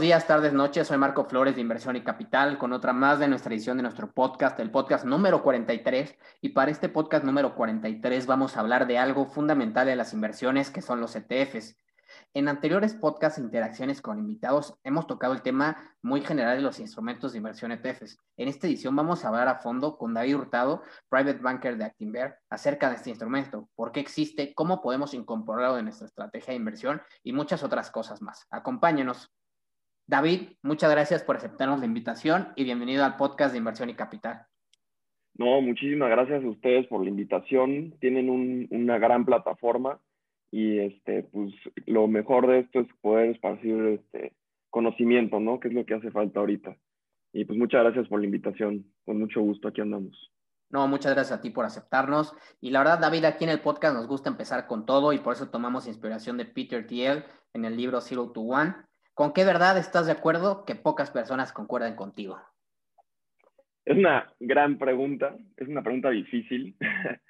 días, tardes, noches. Soy Marco Flores de Inversión y Capital con otra más de nuestra edición de nuestro podcast, el podcast número 43. Y para este podcast número 43 vamos a hablar de algo fundamental de las inversiones que son los ETFs. En anteriores podcasts e interacciones con invitados hemos tocado el tema muy general de los instrumentos de inversión ETFs. En esta edición vamos a hablar a fondo con David Hurtado, Private Banker de Actinver, acerca de este instrumento, por qué existe, cómo podemos incorporarlo en nuestra estrategia de inversión y muchas otras cosas más. Acompáñenos. David, muchas gracias por aceptarnos la invitación y bienvenido al podcast de Inversión y Capital. No, muchísimas gracias a ustedes por la invitación. Tienen una gran plataforma y este, pues lo mejor de esto es poder esparcir este conocimiento, ¿no? Que es lo que hace falta ahorita. Y pues muchas gracias por la invitación. Con mucho gusto aquí andamos. No, muchas gracias a ti por aceptarnos. Y la verdad, David, aquí en el podcast nos gusta empezar con todo y por eso tomamos inspiración de Peter Thiel en el libro Zero to One ¿Con qué verdad estás de acuerdo que pocas personas concuerden contigo? Es una gran pregunta, es una pregunta difícil.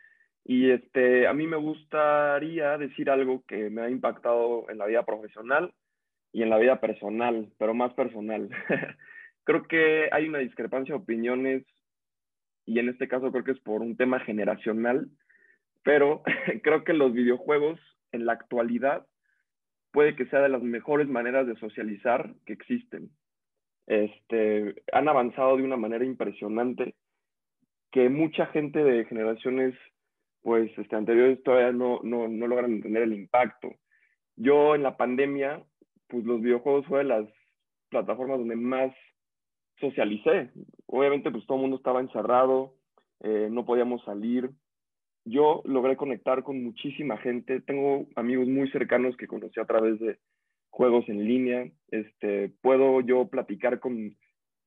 y este, a mí me gustaría decir algo que me ha impactado en la vida profesional y en la vida personal, pero más personal. creo que hay una discrepancia de opiniones y en este caso creo que es por un tema generacional, pero creo que los videojuegos en la actualidad puede que sea de las mejores maneras de socializar que existen. Este, han avanzado de una manera impresionante que mucha gente de generaciones pues, este, anteriores todavía no, no, no logran entender el impacto. Yo en la pandemia, pues los videojuegos fue de las plataformas donde más socialicé. Obviamente, pues todo el mundo estaba encerrado, eh, no podíamos salir, yo logré conectar con muchísima gente. Tengo amigos muy cercanos que conocí a través de juegos en línea. Este, puedo yo platicar con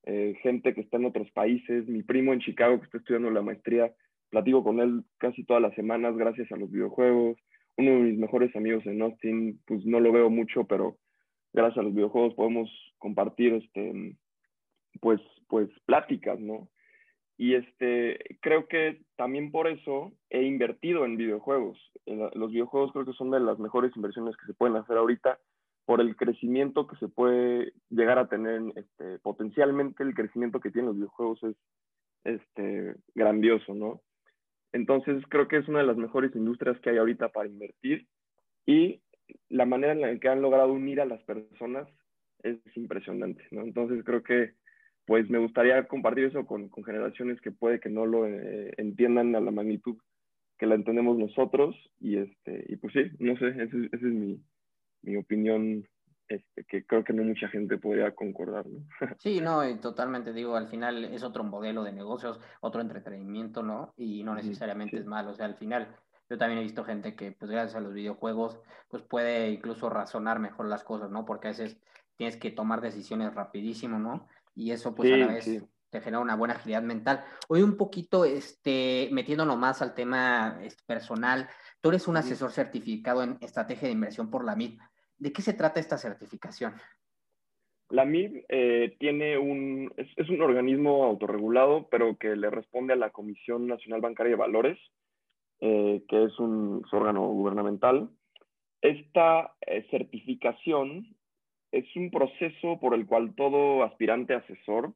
eh, gente que está en otros países. Mi primo en Chicago que está estudiando la maestría, platico con él casi todas las semanas gracias a los videojuegos. Uno de mis mejores amigos en Austin, pues no lo veo mucho, pero gracias a los videojuegos podemos compartir este, pues, pues pláticas, ¿no? Y este, creo que también por eso he invertido en videojuegos. Los videojuegos creo que son de las mejores inversiones que se pueden hacer ahorita por el crecimiento que se puede llegar a tener. Este, potencialmente el crecimiento que tienen los videojuegos es este, grandioso, ¿no? Entonces creo que es una de las mejores industrias que hay ahorita para invertir y la manera en la que han logrado unir a las personas es impresionante, ¿no? Entonces creo que pues me gustaría compartir eso con, con generaciones que puede que no lo eh, entiendan a la magnitud que la entendemos nosotros y este y pues sí, no sé, esa es, mi, mi, opinión este, que creo que no mucha gente podría concordar, ¿no? Sí, no, totalmente digo, al final es otro modelo de negocios, otro entretenimiento, ¿no? Y no necesariamente es malo, o sea, al final yo también he visto gente que pues gracias a los videojuegos pues puede incluso razonar mejor las cosas, ¿no? Porque a veces tienes que tomar decisiones rapidísimo, ¿no? Y eso pues a la vez te genera una buena agilidad mental. Hoy un poquito este, metiéndonos más al tema este, personal, tú eres un asesor certificado en estrategia de inversión por la MIB. ¿De qué se trata esta certificación? La MIB eh, tiene un, es, un organismo autorregulado, pero que le responde a la Comisión Nacional Bancaria de Valores, eh, que es un, órgano gubernamental. Esta eh, certificación es un proceso por el cual todo aspirante asesor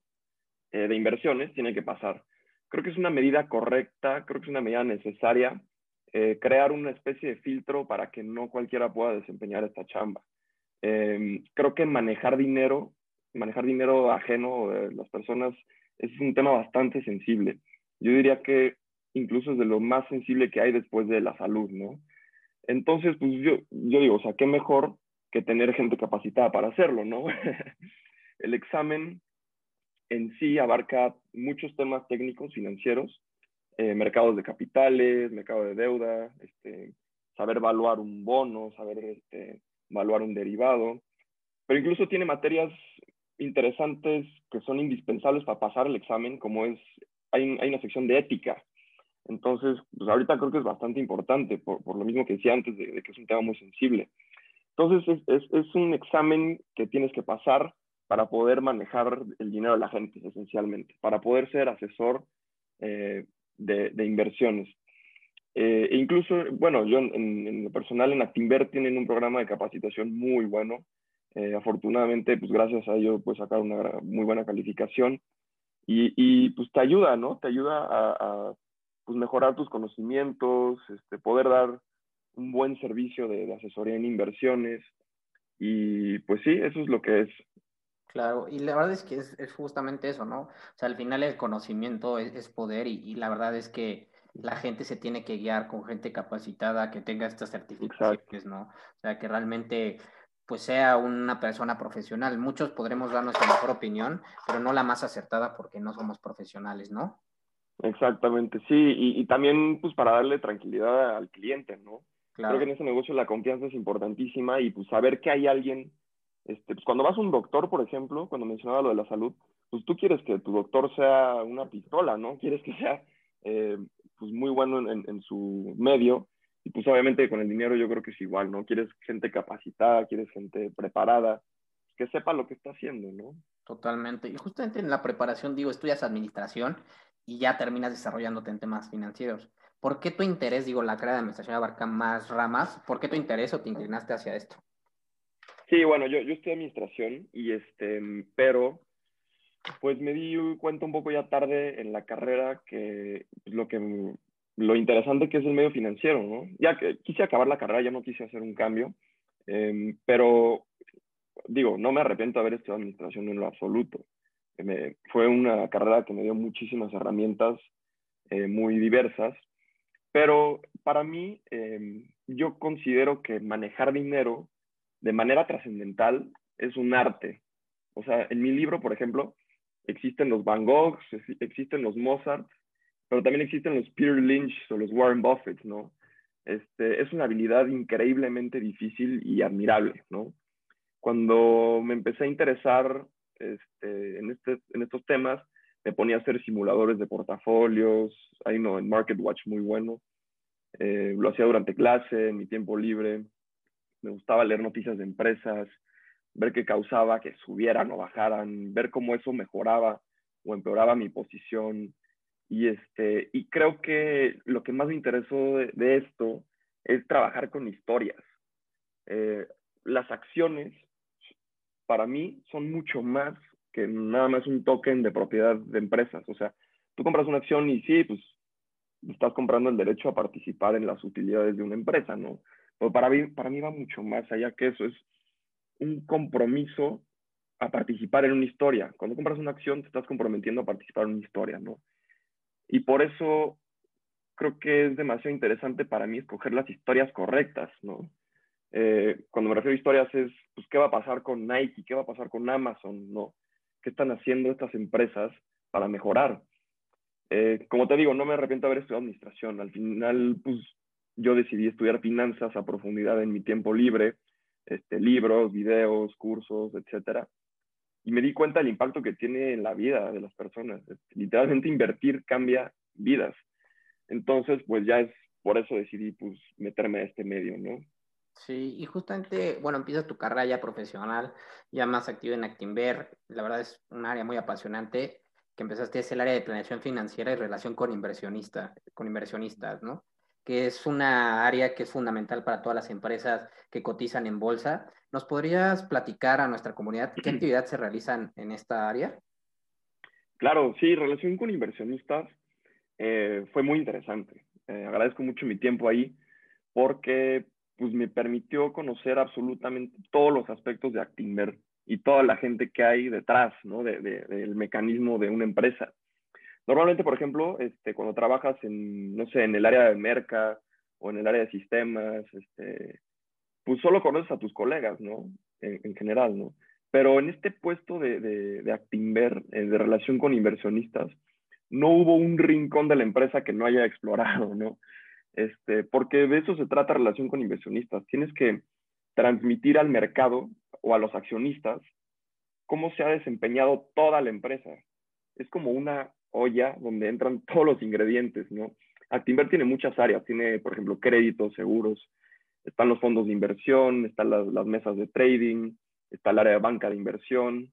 eh, de inversiones tiene que pasar. Creo que es una medida correcta, creo que es una medida necesaria eh, crear una especie de filtro para que no cualquiera pueda desempeñar esta chamba. Em, creo que manejar dinero, manejar dinero ajeno de las personas es un tema bastante sensible. Yo diría que incluso es de lo más sensible que hay después de la salud, ¿no? Entonces, pues yo, yo digo, o sea, qué mejor que tener gente capacitada para hacerlo, ¿no? el examen en sí abarca muchos temas técnicos, financieros, eh, mercados de capitales, mercado de deuda, este, saber evaluar un bono, saber este, evaluar un derivado, pero incluso tiene materias interesantes que son indispensables para pasar el examen, como es, hay, una sección de ética. Entonces, pues ahorita creo que es bastante importante, por, por lo mismo que decía antes, de, de, que es un tema muy sensible. Entonces, es, es, un examen que tienes que pasar para poder manejar el dinero de la gente, esencialmente, para poder ser asesor eh, de, de, inversiones. Eh, e incluso, bueno, yo en, en, lo personal en Actinver tienen un programa de capacitación muy bueno. Eh, afortunadamente, pues gracias a ello, pues sacar una muy buena calificación y, y pues te ayuda, ¿no? Te ayuda a, a pues, mejorar tus conocimientos, este, poder dar un buen servicio de, de, asesoría en inversiones y pues sí, eso es lo que es. Claro, y la verdad es que es, es justamente eso, ¿no? O sea, al final el conocimiento es, es poder y, y, la verdad es que la gente se tiene que guiar con gente capacitada que tenga estas certificaciones, Exacto. ¿no? O sea, que realmente pues sea una persona profesional. Muchos podremos dar nuestra mejor opinión, pero no la más acertada porque no somos profesionales, ¿no? Exactamente, sí, y, y también pues para darle tranquilidad al cliente, ¿no? Claro. Creo que en ese negocio la confianza es importantísima y pues saber que hay alguien, este, pues cuando vas a un doctor, por ejemplo, cuando mencionaba lo de la salud, pues tú quieres que tu doctor sea una pistola, ¿no? Quieres que sea eh, pues muy bueno en, en, su medio y pues obviamente con el dinero yo creo que es igual, ¿no? Quieres gente capacitada, quieres gente preparada, que sepa lo que está haciendo, ¿no? Totalmente. Y justamente en la preparación, digo, estudias administración y ya terminas desarrollándote en temas financieros. ¿Por qué tu interés, digo, la carrera de administración abarca más ramas? ¿Por qué tu interés o te inclinaste hacia esto? Sí, bueno, yo, yo estudié administración y este, pero pues me di cuenta un poco ya tarde en la carrera que pues, lo que lo interesante que es el medio financiero, ¿no? Ya que quise acabar la carrera, ya no quise hacer un cambio, eh, pero digo, no me arrepiento de haber estudiado administración en lo absoluto. Me, fue una carrera que me dio muchísimas herramientas eh, muy diversas, pero para mí eh, yo considero que manejar dinero de manera trascendental es un arte. O sea, en mi libro, por ejemplo, existen los Van Goghs, existen los Mozart, pero también existen los Peter Lynch o los Warren Buffett, ¿no? Este, es una habilidad increíblemente difícil y admirable, ¿no? Cuando me empecé a interesar este, en, este, en estos temas, me ponía a hacer simuladores de portafolios, hay no, en MarketWatch muy bueno. Eh, lo hacía durante clase, en mi tiempo libre. Me gustaba leer noticias de empresas, ver qué causaba que subieran o bajaran, ver cómo eso mejoraba o empeoraba mi posición. Y, este, y creo que lo que más me interesó de, esto es trabajar con historias. Eh, las acciones, para mí, son mucho más que nada más un token de propiedad de empresas. O sea, tú compras una acción y sí, pues estás comprando el derecho a participar en las utilidades de una empresa, ¿no? Pero para mí, para mí va mucho más allá que eso. Es un compromiso a participar en una historia. Cuando compras una acción, te estás comprometiendo a participar en una historia, ¿no? Y por eso creo que es demasiado interesante para mí escoger las historias correctas, ¿no? Eh, cuando me refiero a historias es, pues, ¿qué va a pasar con Nike? ¿Qué va a pasar con Amazon? ¿No? ¿Qué están haciendo estas empresas para mejorar? Eh, como te digo, no me arrepiento de haber estudiado administración. Al final, pues, yo decidí estudiar finanzas a profundidad en mi tiempo libre este, libros, videos, cursos, etcétera. Y me di cuenta del impacto que tiene en la vida de las personas. Literalmente invertir cambia vidas. Entonces, pues ya es por eso decidí pues meterme a este medio, ¿no? Sí, y justamente, bueno, empiezas tu carrera ya profesional, ya más activo en Actinver. La verdad es un área muy apasionante que empezaste es el área de planeación financiera y relación con inversionistas, con inversionistas, ¿no? que es una área que es fundamental para todas las empresas que cotizan en bolsa. ¿Nos podrías platicar a nuestra comunidad qué actividades se realizan en esta área? Claro, sí, relación con inversionistas eh, fue muy interesante. Eh, agradezco mucho mi tiempo ahí porque pues, me permitió conocer absolutamente todos los aspectos de Actinver y toda la gente que hay detrás ¿no? de, de, del mecanismo de una empresa. Normalmente, por ejemplo, este, cuando trabajas en, no sé, en el área de merca o en el área de sistemas, este, pues solo conoces a tus colegas, ¿no? En, en general, ¿no? Pero en este puesto de, de, de Actinver, eh, de relación con inversionistas, no hubo un rincón de la empresa que no haya explorado, ¿no? Este, porque de eso se trata relación con inversionistas. Tienes que transmitir al mercado o a los accionistas cómo se ha desempeñado toda la empresa. Es como una olla donde entran todos los ingredientes, ¿no? Actinver tiene muchas áreas, tiene, por ejemplo, créditos, seguros, están los fondos de inversión, están las, las mesas de trading, está el área de banca de inversión,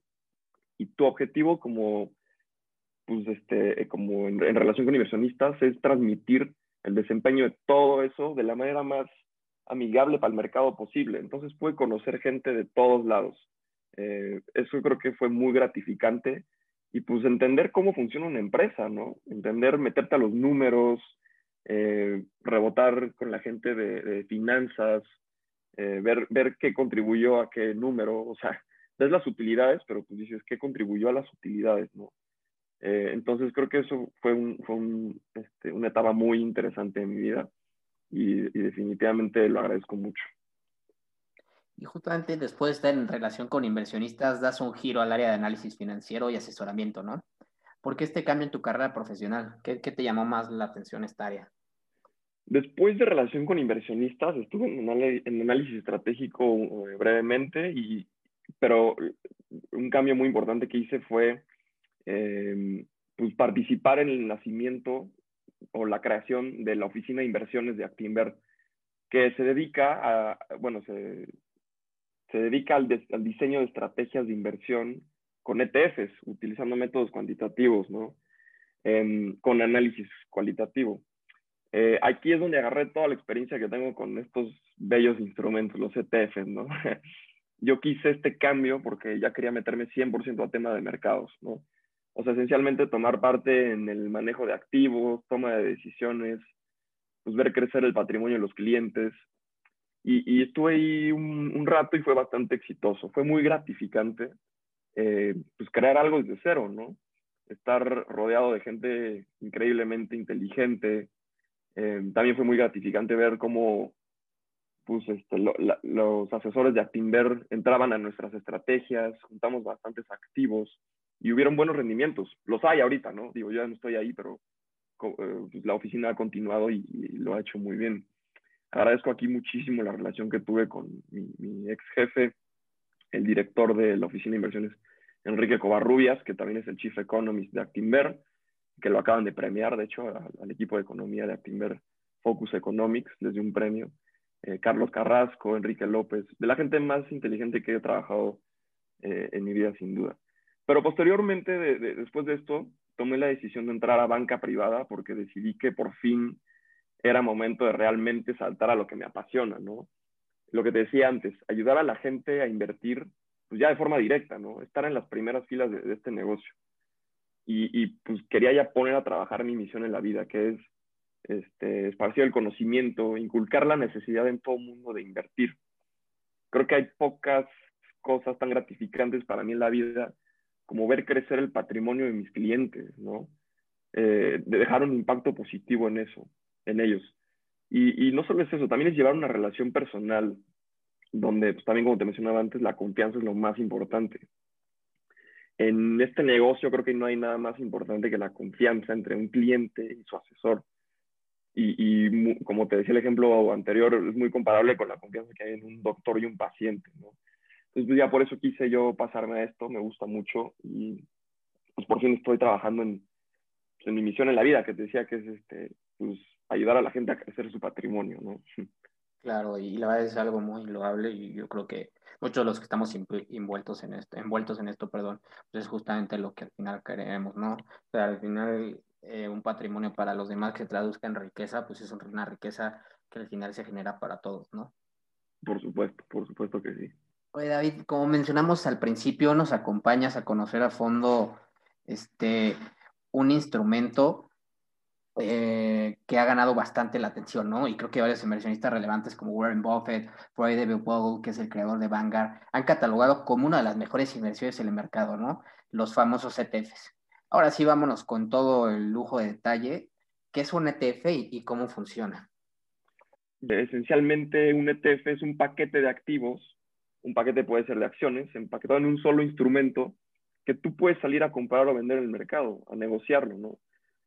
y tu objetivo como, pues, este, como en, en relación con inversionistas es transmitir el desempeño de todo eso de la manera más amigable para el mercado posible. Entonces pude conocer gente de todos lados. Eh, eso creo que fue muy gratificante y pues entender cómo funciona una empresa, ¿no? Entender, meterte a los números, eh, rebotar con la gente de, finanzas, eh, ver, ver qué contribuyó a qué número, o sea, ves las utilidades, pero pues dices qué contribuyó a las utilidades, ¿no? Entonces creo que eso fue, un, fue un, este, una etapa muy interesante en mi vida y, definitivamente lo agradezco mucho. Y justamente después de estar en relación con inversionistas, das un giro al área de análisis financiero y asesoramiento, ¿no? ¿Por qué este cambio en tu carrera profesional? ¿Qué, qué te llamó más la atención esta área? Después de relación con inversionistas, estuve en, en análisis estratégico eh, brevemente, y, pero un cambio muy importante que hice fue eh, pues participar en el nacimiento o la creación de la Oficina de Inversiones de Actinver, que se dedica a, bueno, se, se dedica al, al, diseño de estrategias de inversión con ETFs, utilizando métodos cuantitativos, ¿no? Em, con análisis cualitativo. Eh, aquí es donde agarré toda la experiencia que tengo con estos bellos instrumentos, los ETFs, ¿no? Yo quise este cambio porque ya quería meterme 100% a tema de mercados, ¿no? O sea, esencialmente tomar parte en el manejo de activos, toma de decisiones, pues ver crecer el patrimonio de los clientes. Y, estuve ahí un, rato y fue bastante exitoso. Fue muy gratificante, eh, pues crear algo desde cero, ¿no? Estar rodeado de gente increíblemente inteligente. Eh, también fue muy gratificante ver cómo pues, este, los asesores de Actinver entraban a nuestras estrategias, juntamos bastantes activos y hubieron buenos rendimientos. Los hay ahorita, ¿no? Digo, yo ya no estoy ahí, pero eh, pues, la oficina ha continuado y, lo ha hecho muy bien. Agradezco aquí muchísimo la relación que tuve con mi, ex jefe, el director de la oficina de inversiones, Enrique Covarrubias, que también es el Chief Economist de Actinver, que lo acaban de premiar, de hecho, al, equipo de economía de Actinver Focus Economics, les un premio. Eh, Carlos Carrasco, Enrique López, de la gente más inteligente que he trabajado eh, en mi vida, sin duda. Pero posteriormente, después de esto, tomé la decisión de entrar a banca privada porque decidí que por fin era momento de realmente saltar a lo que me apasiona, ¿no? Lo que te decía antes, ayudar a la gente a invertir, pues ya de forma directa, ¿no? Estar en las primeras filas de, este negocio. Y, pues quería ya poner a trabajar mi misión en la vida, que es este, esparcir el conocimiento, inculcar la necesidad en todo mundo de invertir. Creo que hay pocas cosas tan gratificantes para mí en la vida como ver crecer el patrimonio de mis clientes, ¿no? Eh, de dejar un impacto positivo en eso, en ellos. Y, no solo es eso, también es llevar una relación personal, donde pues, también como te mencionaba antes, la confianza es lo más importante. En este negocio creo que no hay nada más importante que la confianza entre un cliente y su asesor. Y, y como te decía el ejemplo anterior, es muy comparable con la confianza que hay en un doctor y un paciente, ¿no? Entonces, pues, ya por eso quise yo pasarme a esto, me gusta mucho y pues por fin estoy trabajando en, pues, en mi misión en la vida, que te decía que es este, pues, ayudar a la gente a crecer su patrimonio, ¿no? Claro, y la verdad es algo muy loable y yo creo que muchos de los que estamos envueltos en esto, envueltos en esto, perdón, pues es justamente lo que al final queremos, ¿no? O sea, al final eh, un patrimonio para los demás que traduzca en riqueza, pues es una riqueza que al final se genera para todos, ¿no? Por supuesto, por supuesto que sí. Oye, David, como mencionamos al principio, nos acompañas a conocer a fondo este, un instrumento eh, que ha ganado bastante la atención, ¿no? Y creo que varios inversionistas relevantes como Warren Buffett, Freud David que es el creador de Vanguard, han catalogado como una de las mejores inversiones en el mercado, ¿no? Los famosos ETFs. Ahora sí, vámonos con todo el lujo de detalle. ¿Qué es un ETF y cómo funciona? Esencialmente, un ETF es un paquete de activos un paquete puede ser de acciones, empaquetado en un solo instrumento que tú puedes salir a comprar o vender en el mercado, a negociarlo, ¿no?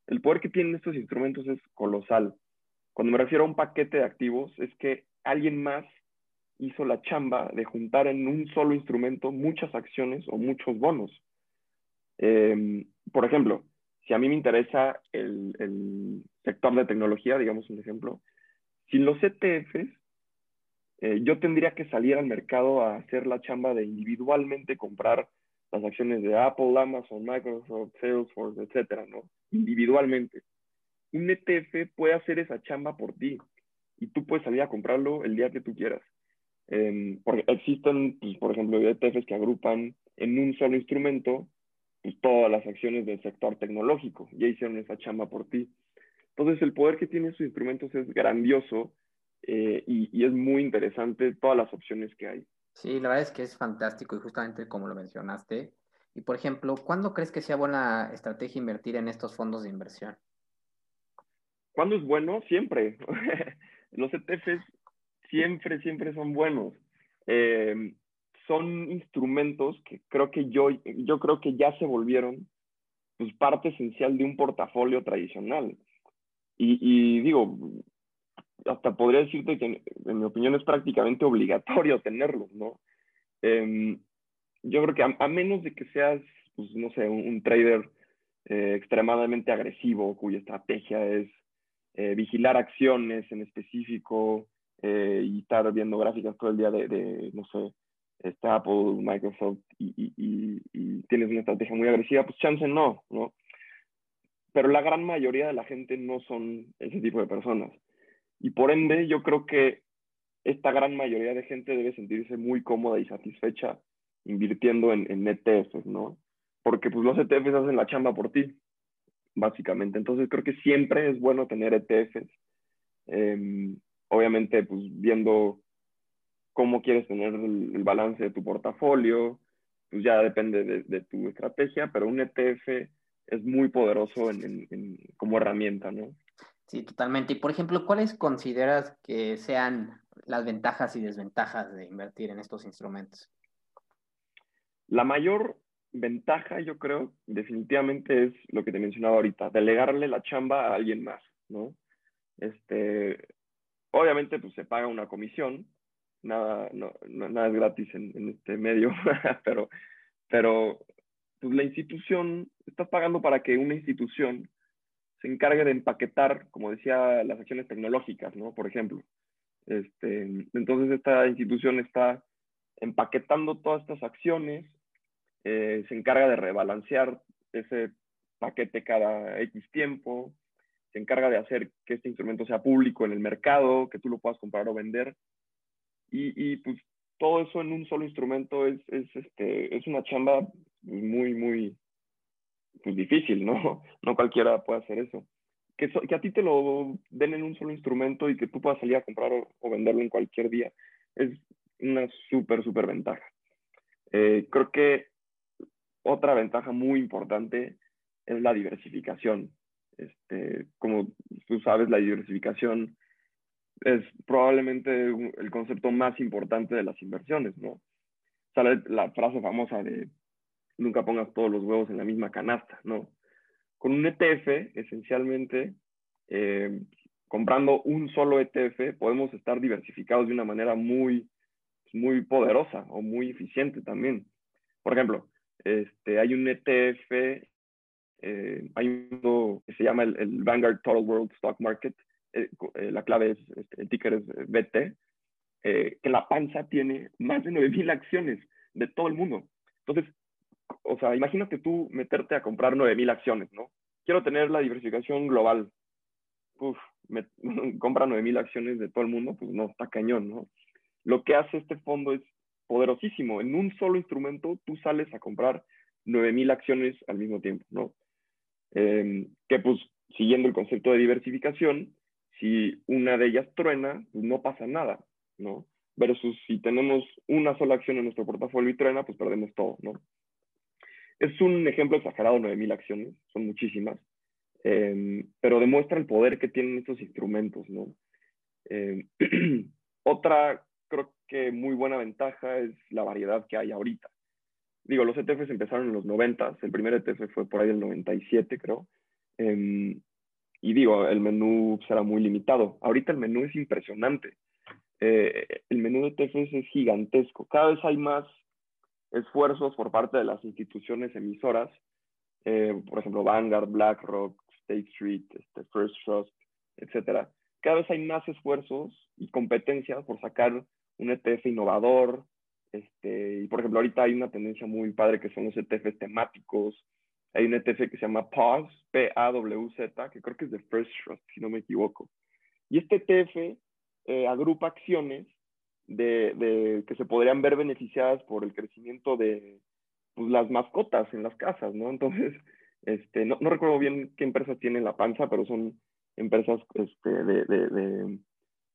El poder que tienen estos instrumentos es colosal. Cuando me refiero a un paquete de activos, es que alguien más hizo la chamba de juntar en un solo instrumento muchas acciones o muchos bonos. Em, por ejemplo, si a mí me interesa el, el, sector de tecnología, digamos un ejemplo, sin los ETFs eh, yo tendría que salir al mercado a hacer la chamba de individualmente comprar las acciones de Apple, Amazon, Microsoft, Salesforce, etcétera, ¿no? Individualmente. Un ETF puede hacer esa chamba por ti. y tú puedes salir a comprarlo el día que tú quieras. Em, porque existen, pues, por ejemplo, ETFs que agrupan en un solo instrumento pues, todas las acciones del sector tecnológico. Ya hicieron esa chamba por ti. Entonces, el poder que tienen sus instrumentos es grandioso eh, y, y, es muy interesante todas las opciones que hay. Sí, la verdad es que es fantástico y justamente como lo mencionaste. Y, por ejemplo, ¿cuándo crees que sea buena estrategia invertir en estos fondos de inversión? ¿Cuándo es bueno? Siempre. Los ETFs siempre, siempre son buenos. Eh, son instrumentos que creo que yo, yo creo que ya se volvieron pues, parte esencial de un portafolio tradicional. Y, y, digo, hasta podría decirte que en mi opinión es prácticamente obligatorio tenerlos, ¿no? Eh, yo creo que a, menos de que seas, pues, no sé, un, trader eh, extremadamente agresivo cuya estrategia es eh, vigilar acciones en específico, eh, y estar viendo gráficas todo el día de, de no sé, está Apple, Microsoft y, y, y, tienes una estrategia muy agresiva, pues chance no, ¿no? Pero la gran mayoría de la gente no son ese tipo de personas. Y por ende, yo creo que esta gran mayoría de gente debe sentirse muy cómoda y satisfecha invirtiendo en, ETFs, ¿no? Porque pues los ETFs hacen la chamba por ti, básicamente. Entonces creo que siempre es bueno tener ETFs. Eh, obviamente, pues viendo cómo quieres tener el, balance de tu portafolio, pues ya depende de, tu estrategia, pero un ETF es muy poderoso como herramienta, ¿no? Sí, totalmente. Y por ejemplo, ¿cuáles consideras que sean las ventajas y desventajas de invertir en estos instrumentos? La mayor ventaja, yo creo, definitivamente es lo que te mencionaba ahorita, delegarle la chamba a alguien más, ¿no? Este, Obviamente, pues se paga una comisión, nada, no, nada es gratis en, este medio, pero, pero pues la institución, estás pagando para que una institución se encargue de empaquetar, como decía, las acciones tecnológicas, ¿no? Por ejemplo. Este, entonces esta institución está empaquetando todas estas acciones, eh, se encarga de rebalancear ese paquete cada X tiempo, se encarga de hacer que este instrumento sea público en el mercado, que tú lo puedas comprar o vender. Y, y pues todo eso en un solo instrumento es, es, este, es una chamba muy, muy pues, difícil, ¿no? No cualquiera puede hacer eso. Que, que a ti te lo den en un solo instrumento y que tú puedas salir a comprar o, venderlo en cualquier día es una súper, súper ventaja. Eh, creo que otra ventaja muy importante es la diversificación. Este, como tú sabes, la diversificación es probablemente el concepto más importante de las inversiones, ¿no? Sale la frase famosa de nunca pongas todos los huevos en la misma canasta, ¿no? Con un ETF, esencialmente, eh, comprando un solo ETF, podemos estar diversificados de una manera muy, muy poderosa o muy eficiente también. Por ejemplo, este, hay un ETF eh, hay uno que se llama el, Vanguard Total World Stock Market. Eh, eh, la clave es, este, el ticker es BT, que la panza tiene más de 9.000 acciones de todo el mundo. Entonces, o sea, imagínate tú meterte a comprar 9.000 acciones, ¿no? Quiero tener la diversificación global. Uf, me, compra 9.000 acciones de todo el mundo, pues no, está cañón, ¿no? Lo que hace este fondo es poderosísimo. En un solo instrumento tú sales a comprar 9.000 acciones al mismo tiempo, ¿no? Em, que pues siguiendo el concepto de diversificación, si una de ellas truena, pues no pasa nada, ¿no? Versus si tenemos una sola acción en nuestro portafolio y truena, pues perdemos todo, ¿no? Es un ejemplo exagerado, 9.000 acciones, son muchísimas, em, pero demuestra el poder que tienen estos instrumentos, ¿no? Em, otra, creo que muy buena ventaja es la variedad que hay ahorita digo, los ETFs empezaron en los 90, el primer ETF fue por ahí el 97, creo. Em, y digo, el menú será muy limitado. Ahorita el menú es impresionante. Eh, el menú de ETFs es gigantesco. Cada vez hay más esfuerzos por parte de las instituciones emisoras, eh, por ejemplo, Vanguard, BlackRock, State Street, este, First Trust, etc. Cada vez hay más esfuerzos y competencias por sacar un ETF innovador, este, y por ejemplo, ahorita hay una tendencia muy padre que son los ETFs temáticos. Hay un ETF que se llama PAWZ, P-A-W-Z, que creo que es de First Trust, si no me equivoco. Y este ETF eh, agrupa acciones de, que se podrían ver beneficiadas por el crecimiento de pues, las mascotas en las casas, ¿no? Entonces, este, no, no recuerdo bien qué empresas tienen la panza, pero son empresas este, de, de,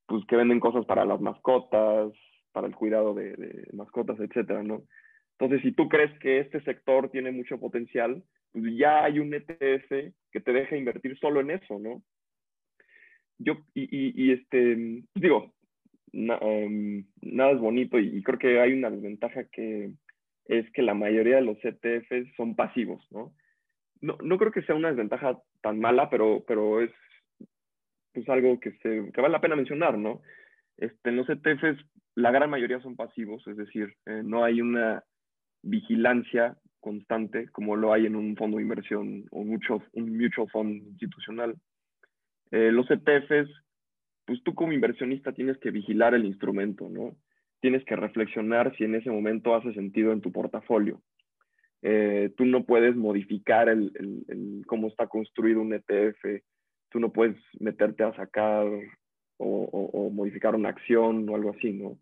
pues, que venden cosas para las mascotas, para el cuidado de, mascotas, etcétera, ¿no? Entonces, si tú crees que este sector tiene mucho potencial, pues ya hay un ETF que te deja invertir solo en eso, ¿no? Yo, y, y, este, digo, em, nada es bonito y, creo que hay una desventaja que es que la mayoría de los ETFs son pasivos, ¿no? No, no creo que sea una desventaja tan mala, pero, pero es pues, algo que, se, que vale la pena mencionar, ¿no? Este, en los ETFs la gran mayoría son pasivos, es decir, eh, no hay una vigilancia constante como lo hay en un fondo de inversión o mucho, un mutual fund institucional. Eh, los ETFs, pues tú como inversionista tienes que vigilar el instrumento, ¿no? Tienes que reflexionar si en ese momento hace sentido en tu portafolio. Eh, tú no puedes modificar el, cómo está construido un ETF, tú no puedes meterte a sacar o, modificar una acción o algo así, ¿no?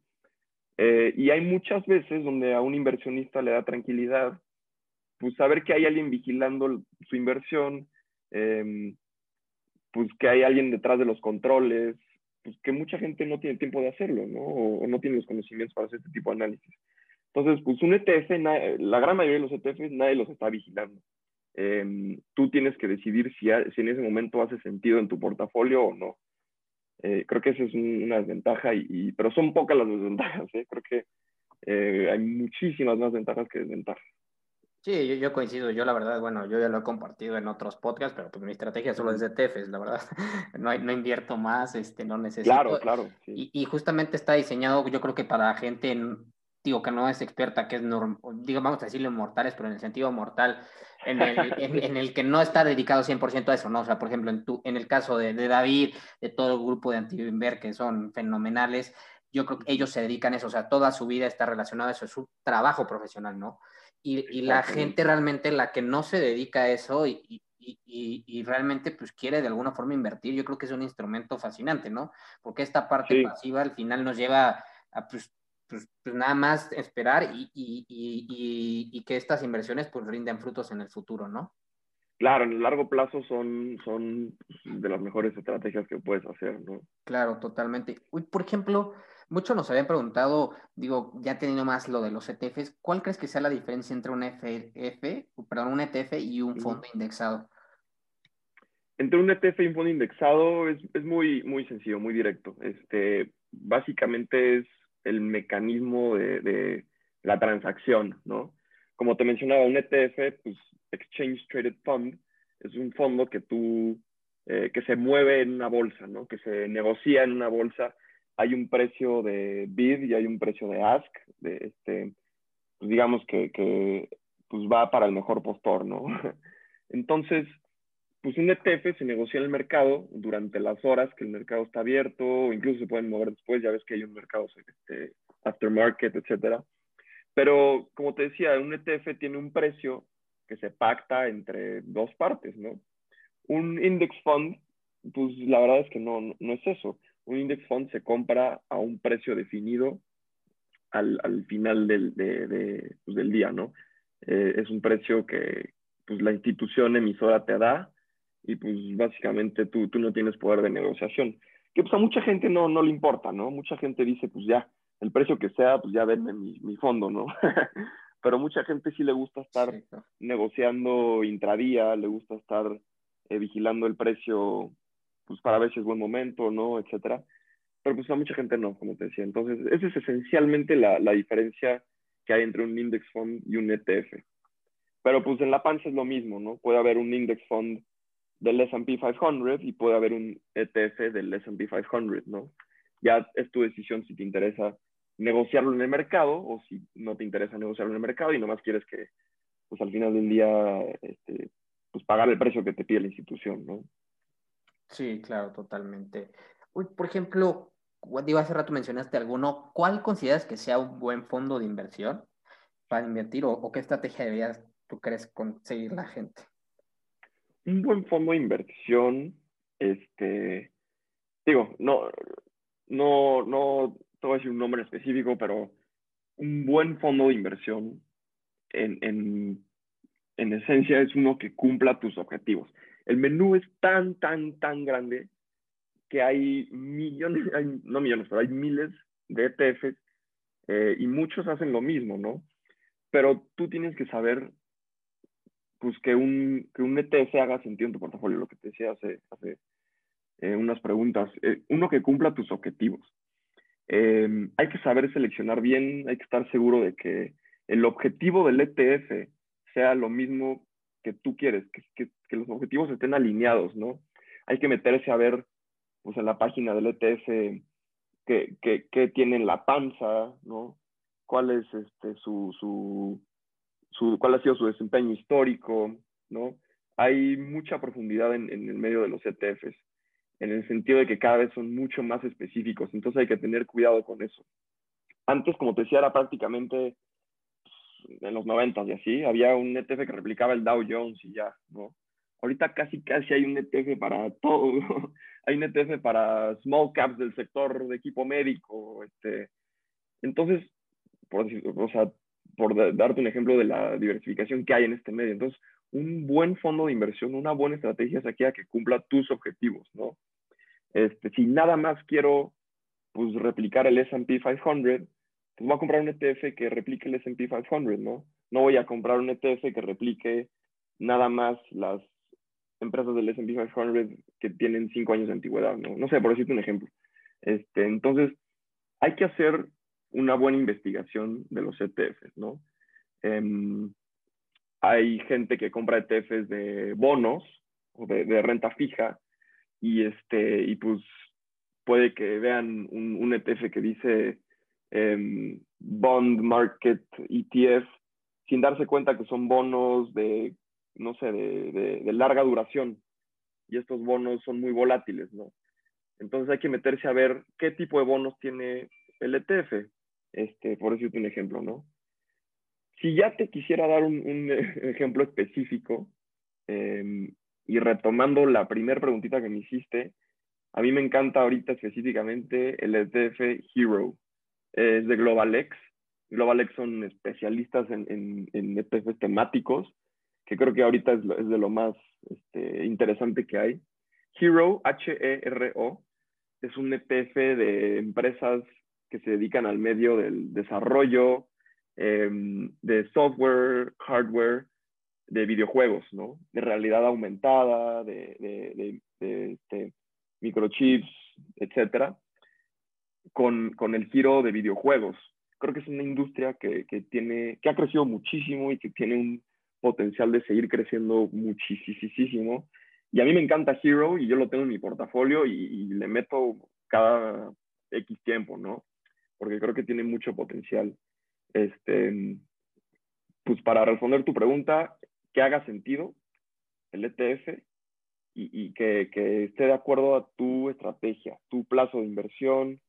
Eh, y hay muchas veces donde a un inversionista le da tranquilidad, pues saber que hay alguien vigilando su inversión, em, pues que hay alguien detrás de los controles, pues que mucha gente no tiene tiempo de hacerlo, ¿no? O, no tiene los conocimientos para hacer este tipo de análisis. Entonces, pues un ETF, la gran mayoría de los ETFs nadie los está vigilando. Em, tú tienes que decidir si, si, en ese momento hace sentido en tu portafolio o no. Eh, creo que esa es una desventaja, y, pero son pocas las desventajas. ¿eh? Creo que eh, hay muchísimas más ventajas que desventajas. Sí, yo, coincido. Yo, la verdad, bueno, yo ya lo he compartido en otros podcasts, pero pues mi estrategia solo es de TEFES, la verdad. No, no invierto más, este, no necesito. Claro, claro. Y, y, justamente está diseñado, yo creo que para gente, digo, que no es experta, que es, digo, vamos a decirle mortales, pero en el sentido mortal, en el, en, el que no está dedicado 100% a eso, ¿no? O sea, por ejemplo, en, tu, en el caso de, de David, de todo el grupo de Antivinver, que son fenomenales, yo creo que ellos se dedican a eso, o sea, toda su vida está relacionada a eso, es su trabajo profesional, ¿no? Y, y la gente realmente, la que no se dedica a eso y, y, y, realmente pues quiere de alguna forma invertir, yo creo que es un instrumento fascinante, ¿no? Porque esta parte pasiva al final nos lleva a pues, pues, pues, nada más esperar y, y, y, y, que estas inversiones pues rinden frutos en el futuro, ¿no? Claro, en el largo plazo son, son de las mejores estrategias que puedes hacer, ¿no? Claro, totalmente. Uy, por ejemplo, muchos nos habían preguntado, digo, ya teniendo más lo de los ETFs, ¿cuál crees que sea la diferencia entre un FF, perdón, un ETF y un fondo indexado? Entre un ETF y un fondo indexado es, es muy, muy sencillo, muy directo. Este, básicamente es el mecanismo de, la transacción, ¿no? Como te mencionaba, un ETF, pues Exchange Traded Fund, es un fondo que tú, eh, que se mueve en una bolsa, ¿no? Que se negocia en una bolsa. Hay un precio de bid y hay un precio de ask, de este, pues digamos que, que pues va para el mejor postor, ¿no? Entonces, pues un ETF se negocia en el mercado durante las horas que el mercado está abierto, o incluso se pueden mover después, ya ves que hay un mercado este, aftermarket, etcétera. Pero como te decía, un ETF tiene un precio que se pacta entre dos partes, ¿no? Un index fund, pues la verdad es que no, no es eso. Un index fund se compra a un precio definido al, al final del, de, pues del día, ¿no? Eh, es un precio que pues, la institución emisora te da y pues básicamente tú, tú no tienes poder de negociación. Que pues a mucha gente no, no le importa, ¿no? Mucha gente dice, pues ya, el precio que sea, pues ya denme mi, mi fondo, ¿no? Pero mucha gente sí le gusta estar negociando intradía, le gusta estar eh, vigilando el precio, pues para ver si es buen momento, ¿no? Etcétera. Pero pues a mucha gente no, como te decía. Entonces, esa es esencialmente la, la diferencia que hay entre un index fund y un ETF. Pero pues en la panza es lo mismo, ¿no? Puede haber un index fund del S&P 500 y puede haber un ETF del S&P 500, ¿no? Ya es tu decisión si te interesa negociarlo en el mercado o si no te interesa negociarlo en el mercado y nomás quieres que, pues al final del día, este, pues pagar el precio que te pide la institución, ¿no? Sí, claro, totalmente. Uy, por ejemplo, digo, hace rato mencionaste alguno, ¿cuál consideras que sea un buen fondo de inversión para invertir o, qué estrategia deberías, tú crees, conseguir la gente? un buen fondo de inversión, este, digo, no, no, no te voy a decir un nombre específico, pero un buen fondo de inversión en, en, en esencia es uno que cumpla tus objetivos. El menú es tan, tan, tan grande que hay millones, no millones, pero hay miles de ETFs eh, y muchos hacen lo mismo, ¿no? Pero tú tienes que saber pues que un, que un ETF haga sentido en tu portafolio, lo que te decía hace, hace eh, unas preguntas. Eh, uno que cumpla tus objetivos. Em, hay que saber seleccionar bien, hay que estar seguro de que el objetivo del ETF sea lo mismo que tú quieres, que, que, los objetivos estén alineados, ¿no? Hay que meterse a ver pues, en la página del ETF qué, qué, qué tiene en la panza, ¿no? ¿Cuál es este, su, su, su, cuál ha sido su desempeño histórico, ¿no? Hay mucha profundidad en, en el medio de los ETFs, en el sentido de que cada vez son mucho más específicos, entonces hay que tener cuidado con eso. Antes, como te decía, era prácticamente en los 90 y así, había un ETF que replicaba el Dow Jones y ya, ¿no? Ahorita casi casi hay un ETF para todo, hay un ETF para small caps del sector de equipo médico, este, entonces, por, o sea, por darte un ejemplo de la diversificación que hay en este medio. Entonces, un buen fondo de inversión, una buena estrategia es aquella que cumpla tus objetivos, ¿no? Este, si nada más quiero, pues, replicar el S&P 500, voy a comprar un ETF que replique el S&P 500, ¿no? No voy a comprar un ETF que replique nada más las empresas del S&P 500 que tienen cinco años de antigüedad, ¿no? No sé, por decirte un ejemplo. Este, entonces, hay que hacer una buena investigación de los ETFs, ¿no? Em, hay gente que compra ETFs de bonos o de, renta fija y, este, y pues puede que vean un, ETF que dice em, Bond Market ETF sin darse cuenta que son bonos de, no sé, de, de larga duración y estos bonos son muy volátiles, ¿no? Entonces hay que meterse a ver qué tipo de bonos tiene el ETF este, por decirte un ejemplo, ¿no? Si ya te quisiera dar un, ejemplo específico, em, y retomando la primera preguntita que me hiciste, a mí me encanta ahorita específicamente el ETF Hero. Es de GlobalX. GlobalX son especialistas en, en, en ETFs temáticos, que creo que ahorita es, es de lo más este, interesante que hay. Hero, H-E-R-O, es un ETF de empresas que se dedican al medio del desarrollo em, de software, hardware, de videojuegos, ¿no? De realidad aumentada, de, de, de, este, microchips, etcétera, con, con, el giro de videojuegos. Creo que es una industria que, que, tiene, que ha crecido muchísimo y que tiene un potencial de seguir creciendo muchísimo. Y a mí me encanta Hero y yo lo tengo en mi portafolio y, y le meto cada X tiempo, ¿no? porque creo que tiene mucho potencial. Este, pues para responder tu pregunta, que haga sentido el ETF y, que, esté de acuerdo a tu estrategia, tu plazo de inversión,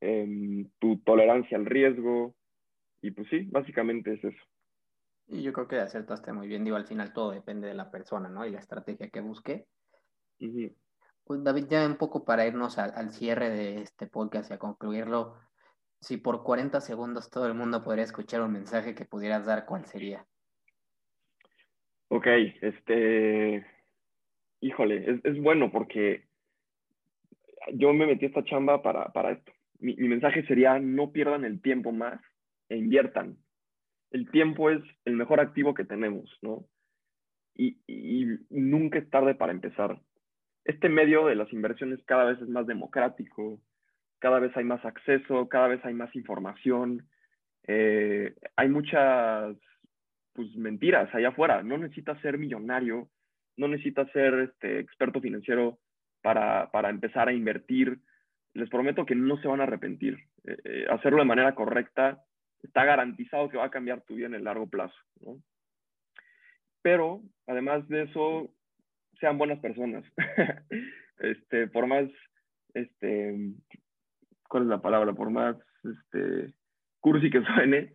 em, tu tolerancia al riesgo. Y pues sí, básicamente es eso. Y yo creo que acertaste muy bien. Digo, al final todo depende de la persona, ¿no? Y la estrategia que busque. Pues David, ya un poco para irnos al, al, cierre de este podcast y a concluirlo, si por 40 segundos todo el mundo podría escuchar un mensaje que pudieras dar, ¿cuál sería? Ok, este, híjole, es, bueno porque yo me metí a esta chamba para, para esto. Mi, mensaje sería, no pierdan el tiempo más e inviertan. El tiempo es el mejor activo que tenemos, ¿no? Y, nunca es tarde para empezar. Este medio de las inversiones cada vez es más democrático, cada vez hay más acceso, cada vez hay más información, eh, hay muchas pues, mentiras allá afuera. No necesitas ser millonario, no necesitas ser este, experto financiero para, para, empezar a invertir. Les prometo que no se van a arrepentir. Eh, eh, hacerlo de manera correcta está garantizado que va a cambiar tu vida en el largo plazo. ¿no? Pero, además de eso, sean buenas personas. este, por más este, ¿cuál es la palabra? Por más este, cursi que suene,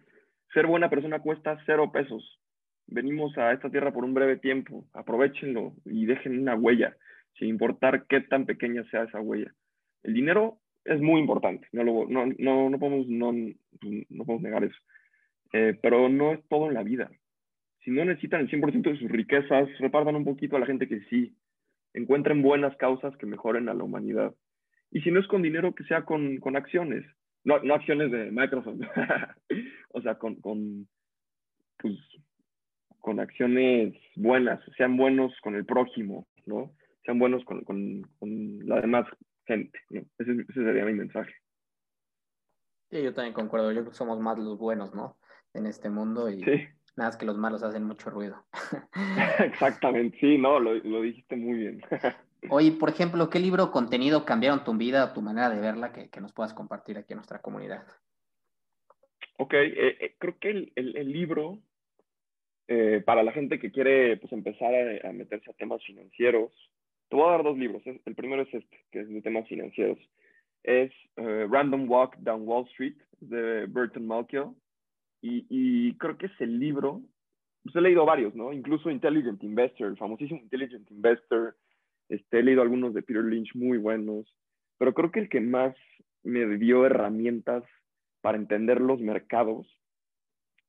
ser buena persona cuesta cero pesos. Venimos a esta tierra por un breve tiempo, aprovechenlo y dejen una huella, sin importar qué tan pequeña sea esa huella. El dinero es muy importante, no, lo, no, no, no, podemos, no, no podemos negar eso. Eh, pero no es todo en la vida. Si no necesitan el 100% de sus riquezas, repartan un poquito a la gente que sí. Encuentren buenas causas que mejoren a la humanidad. Y si no es con dinero, que sea con, con acciones. No, no acciones de Microsoft. o sea, con, con, pues, con acciones buenas. Sean buenos con el prójimo, ¿no? Sean buenos con, con, con la demás gente. Ese, ese, sería mi mensaje. Sí, yo también concuerdo. Yo creo que somos más los buenos, ¿no? En este mundo y nada más que los malos hacen mucho ruido. Exactamente, sí, no, lo, lo dijiste muy bien. Oye, por ejemplo, ¿qué libro o contenido cambiaron tu vida o tu manera de verla que, que nos puedas compartir aquí en nuestra comunidad? Ok, eh, eh, creo que el, el, el libro, eh, para la gente que quiere pues, empezar a, a, meterse a temas financieros, te voy a dar dos libros. El primero es este, que es de temas financieros. Es uh, Random Walk Down Wall Street, de Burton Malkiel. Y, y, creo que es el libro, pues he leído varios, ¿no? Incluso Intelligent Investor, el famosísimo Intelligent Investor, este, he leído algunos de Peter Lynch muy buenos, pero creo que el que más me dio herramientas para entender los mercados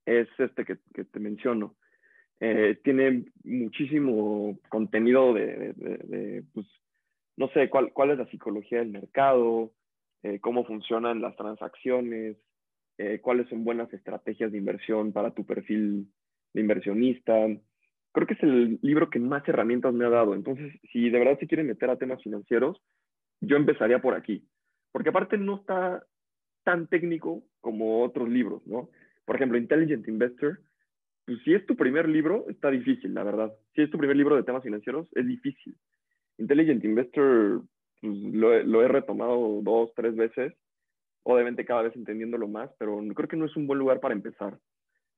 es este que, que te menciono. Eh, tiene muchísimo contenido de, pues, no sé, cuál, cuál es la psicología del mercado, eh, cómo funcionan las transacciones, eh, cuáles son buenas estrategias de inversión para tu perfil de inversionista, creo que es el libro que más herramientas me ha dado. Entonces, si de verdad se quieren meter a temas financieros, yo empezaría por aquí. Porque aparte no está tan técnico como otros libros, ¿no? Por ejemplo, Intelligent Investor, pues si es tu primer libro, está difícil, la verdad. Si es tu primer libro de temas financieros, es difícil. Intelligent Investor, pues lo, lo he retomado dos, tres veces, obviamente cada vez entendiéndolo más, pero creo que no es un buen lugar para empezar.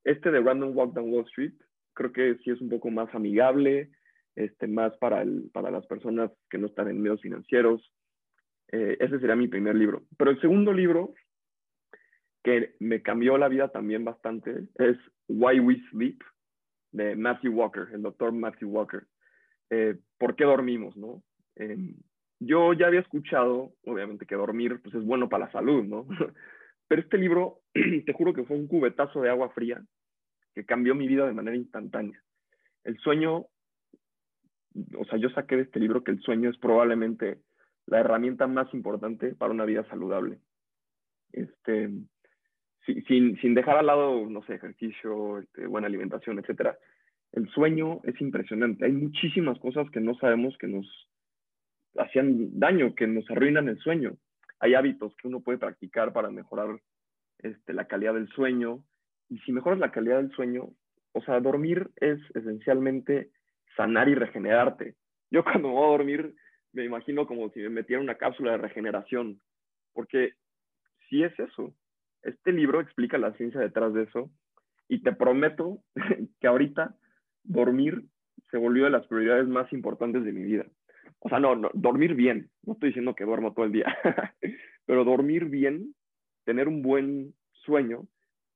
Este de Random Walk Down Wall Street, creo que sí es un poco más amigable, este, más para, el, para las personas que no están en medios financieros. Eh, ese sería mi primer libro. Pero el segundo libro, que me cambió la vida también bastante, es Why We Sleep, de Matthew Walker, el doctor Matthew Walker. Eh, ¿Por qué dormimos? No? Eh, yo ya había escuchado, obviamente, que dormir pues, es bueno para la salud, ¿no? Pero este libro, te juro que fue un cubetazo de agua fría que cambió mi vida de manera instantánea. El sueño, o sea, yo saqué de este libro que el sueño es probablemente la herramienta más importante para una vida saludable. Este, sin, sin dejar al lado, no sé, ejercicio, este, buena alimentación, etcétera. El sueño es impresionante. Hay muchísimas cosas que no sabemos que nos hacían daño, que nos arruinan el sueño. Hay hábitos que uno puede practicar para mejorar este, la calidad del sueño, y si mejoras la calidad del sueño, o sea, dormir es esencialmente sanar y regenerarte. Yo cuando voy a dormir me imagino como si me metiera una cápsula de regeneración, porque si es eso. Este libro explica la ciencia detrás de eso y te prometo que ahorita dormir se volvió de las prioridades más importantes de mi vida. O sea, no, dormir bien, no estoy diciendo que duermo todo el día, pero dormir bien, tener un buen sueño,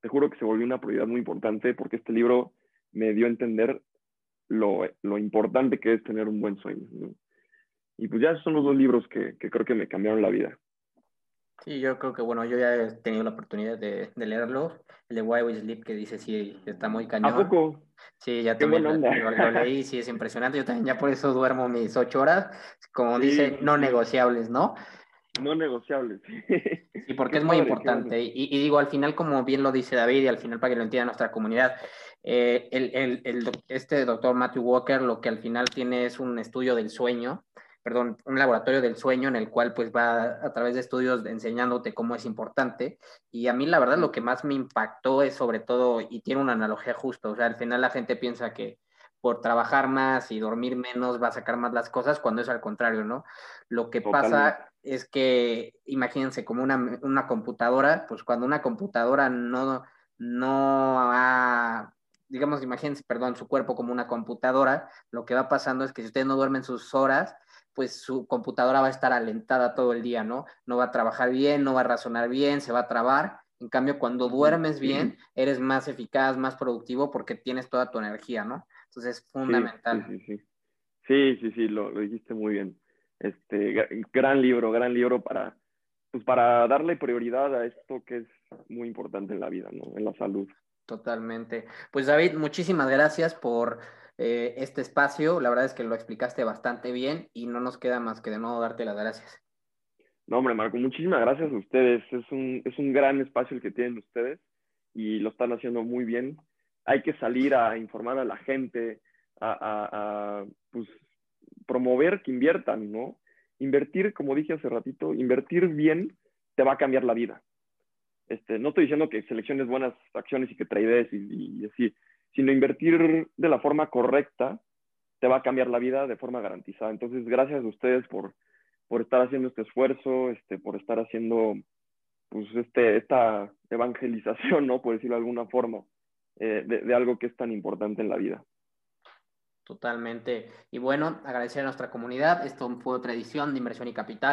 te juro que se volvió una prioridad muy importante porque este libro me dio a entender lo, importante que es tener un buen sueño. Y pues ya son los dos libros que, creo que me cambiaron la vida. Sí, yo creo que, bueno, yo ya he tenido la oportunidad de, de leerlo. El de Why We Sleep, que dice, sí, está muy cañón. ¿A poco? Sí, ya también lo, lo, leí, sí, es impresionante. Yo también ya por eso duermo mis ocho horas, como sí, dice, no negociables, ¿no? No negociables. Sí, porque es muy importante. Y, y, digo, al final, como bien lo dice David, y al final para que lo entienda nuestra comunidad, eh, el, el, el, este doctor Matthew Walker lo que al final tiene es un estudio del sueño, perdón, un laboratorio del sueño en el cual pues va a través de estudios enseñándote cómo es importante. Y a mí la verdad lo que más me impactó es sobre todo, y tiene una analogía justa, o sea, al final la gente piensa que por trabajar más y dormir menos va a sacar más las cosas, cuando es al contrario, ¿no? Lo que Totalmente. pasa es que, imagínense, como una, una, computadora, pues cuando una computadora no, no ha, digamos, imagínense, perdón, su cuerpo como una computadora, lo que va pasando es que si ustedes no duermen sus horas, pues su computadora va a estar alentada todo el día, ¿no? No va a trabajar bien, no va a razonar bien, se va a trabar. En cambio, cuando duermes bien, eres más eficaz, más productivo porque tienes toda tu energía, ¿no? Entonces es fundamental. Sí, sí, sí. Sí, sí, sí, lo, lo dijiste muy bien. Este, gran libro, gran libro para, pues para darle prioridad a esto que es muy importante en la vida, ¿no? En la salud. Totalmente. Pues David, muchísimas gracias por eh, este espacio. La verdad es que lo explicaste bastante bien y no nos queda más que de nuevo darte las gracias. No, hombre, Marco, muchísimas gracias a ustedes. Es un, es un gran espacio el que tienen ustedes y lo están haciendo muy bien. Hay que salir a informar a la gente, a, a, a pues, promover que inviertan, ¿no? Invertir, como dije hace ratito, invertir bien te va a cambiar la vida. Este, no estoy diciendo que selecciones buenas acciones y que trades y, y, así, sino invertir de la forma correcta te va a cambiar la vida de forma garantizada. Entonces, gracias a ustedes por, por estar haciendo este esfuerzo, este, por estar haciendo pues, este, esta evangelización, ¿no? Por decirlo de alguna forma, eh, de, de algo que es tan importante en la vida. Totalmente. Y bueno, agradecer a nuestra comunidad. Esto fue otra edición de Inversión y Capital.